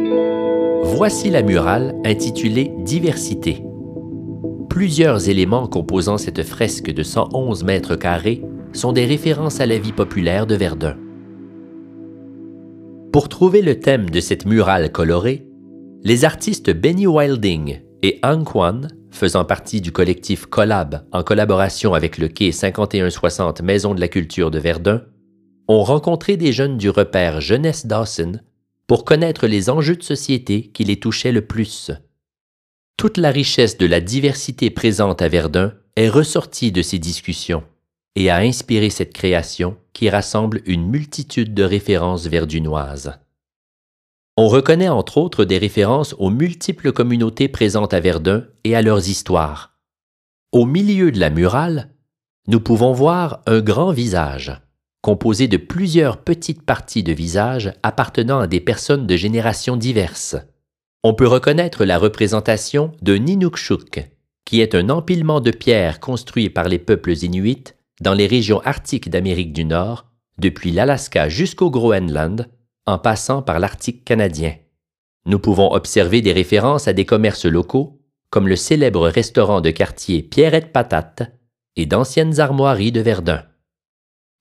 Voici la murale intitulée Diversité. Plusieurs éléments composant cette fresque de 111 mètres carrés sont des références à la vie populaire de Verdun. Pour trouver le thème de cette murale colorée, les artistes Benny Wilding et Ang Kwan, faisant partie du collectif Collab en collaboration avec le quai 5160 Maison de la Culture de Verdun, ont rencontré des jeunes du repère Jeunesse Dawson pour connaître les enjeux de société qui les touchaient le plus. Toute la richesse de la diversité présente à Verdun est ressortie de ces discussions et a inspiré cette création qui rassemble une multitude de références verdunoises. On reconnaît entre autres des références aux multiples communautés présentes à Verdun et à leurs histoires. Au milieu de la murale, nous pouvons voir un grand visage, composé de plusieurs petites parties de visage appartenant à des personnes de générations diverses. On peut reconnaître la représentation de Ninukshuk, qui est un empilement de pierres construit par les peuples inuits dans les régions arctiques d'Amérique du Nord, depuis l'Alaska jusqu'au Groenland, en passant par l'Arctique canadien. Nous pouvons observer des références à des commerces locaux, comme le célèbre restaurant de quartier Pierrette Patate et d'anciennes armoiries de Verdun.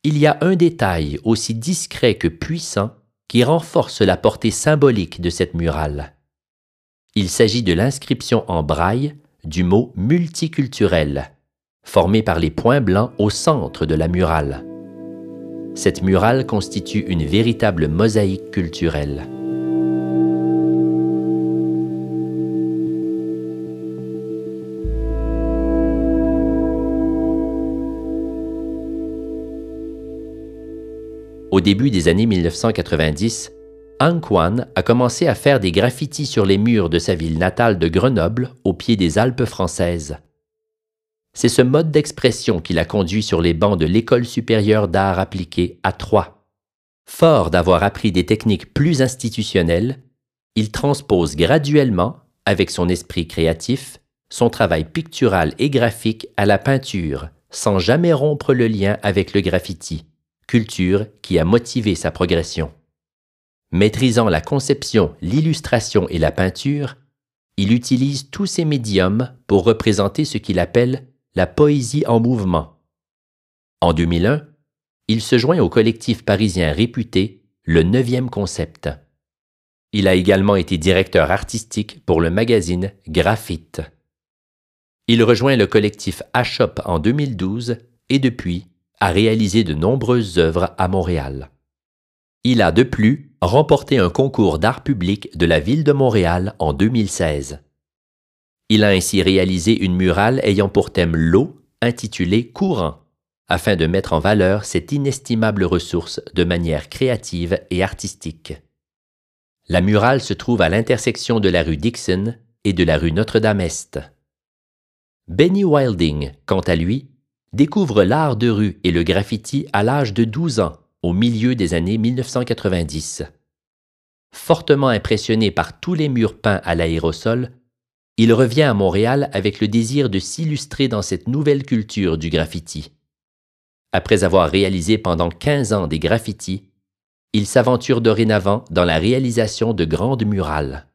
Il y a un détail aussi discret que puissant qui renforce la portée symbolique de cette murale. Il s'agit de l'inscription en braille du mot multiculturel formé par les points blancs au centre de la murale. Cette murale constitue une véritable mosaïque culturelle. Au début des années 1990, Ang a commencé à faire des graffitis sur les murs de sa ville natale de Grenoble, au pied des Alpes françaises. C'est ce mode d'expression qui l'a conduit sur les bancs de l'École supérieure d'art appliqué à Troyes. Fort d'avoir appris des techniques plus institutionnelles, il transpose graduellement, avec son esprit créatif, son travail pictural et graphique à la peinture, sans jamais rompre le lien avec le graffiti, culture qui a motivé sa progression. Maîtrisant la conception, l'illustration et la peinture, il utilise tous ces médiums pour représenter ce qu'il appelle la poésie en mouvement. En 2001, il se joint au collectif parisien réputé Le Neuvième Concept. Il a également été directeur artistique pour le magazine Graphite. Il rejoint le collectif Ashop en 2012 et depuis a réalisé de nombreuses œuvres à Montréal. Il a de plus remporté un concours d'art public de la ville de Montréal en 2016. Il a ainsi réalisé une murale ayant pour thème l'eau, intitulée Courant, afin de mettre en valeur cette inestimable ressource de manière créative et artistique. La murale se trouve à l'intersection de la rue Dixon et de la rue Notre-Dame-Est. Benny Wilding, quant à lui, découvre l'art de rue et le graffiti à l'âge de 12 ans, au milieu des années 1990. Fortement impressionné par tous les murs peints à l'aérosol, il revient à Montréal avec le désir de s'illustrer dans cette nouvelle culture du graffiti. Après avoir réalisé pendant 15 ans des graffitis, il s'aventure dorénavant dans la réalisation de grandes murales.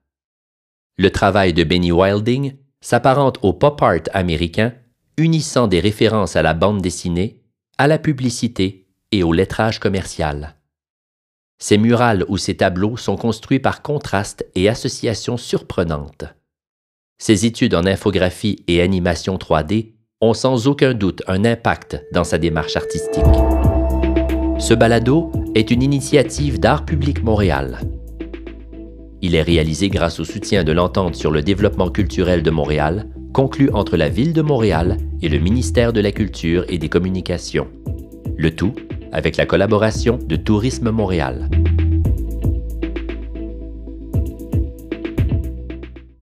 Le travail de Benny Wilding s'apparente au pop art américain, unissant des références à la bande dessinée, à la publicité et au lettrage commercial. Ces murales ou ces tableaux sont construits par contraste et association surprenantes. Ses études en infographie et animation 3D ont sans aucun doute un impact dans sa démarche artistique. Ce balado est une initiative d'Art public Montréal. Il est réalisé grâce au soutien de l'entente sur le développement culturel de Montréal, conclu entre la Ville de Montréal et le ministère de la Culture et des Communications. Le tout avec la collaboration de Tourisme Montréal.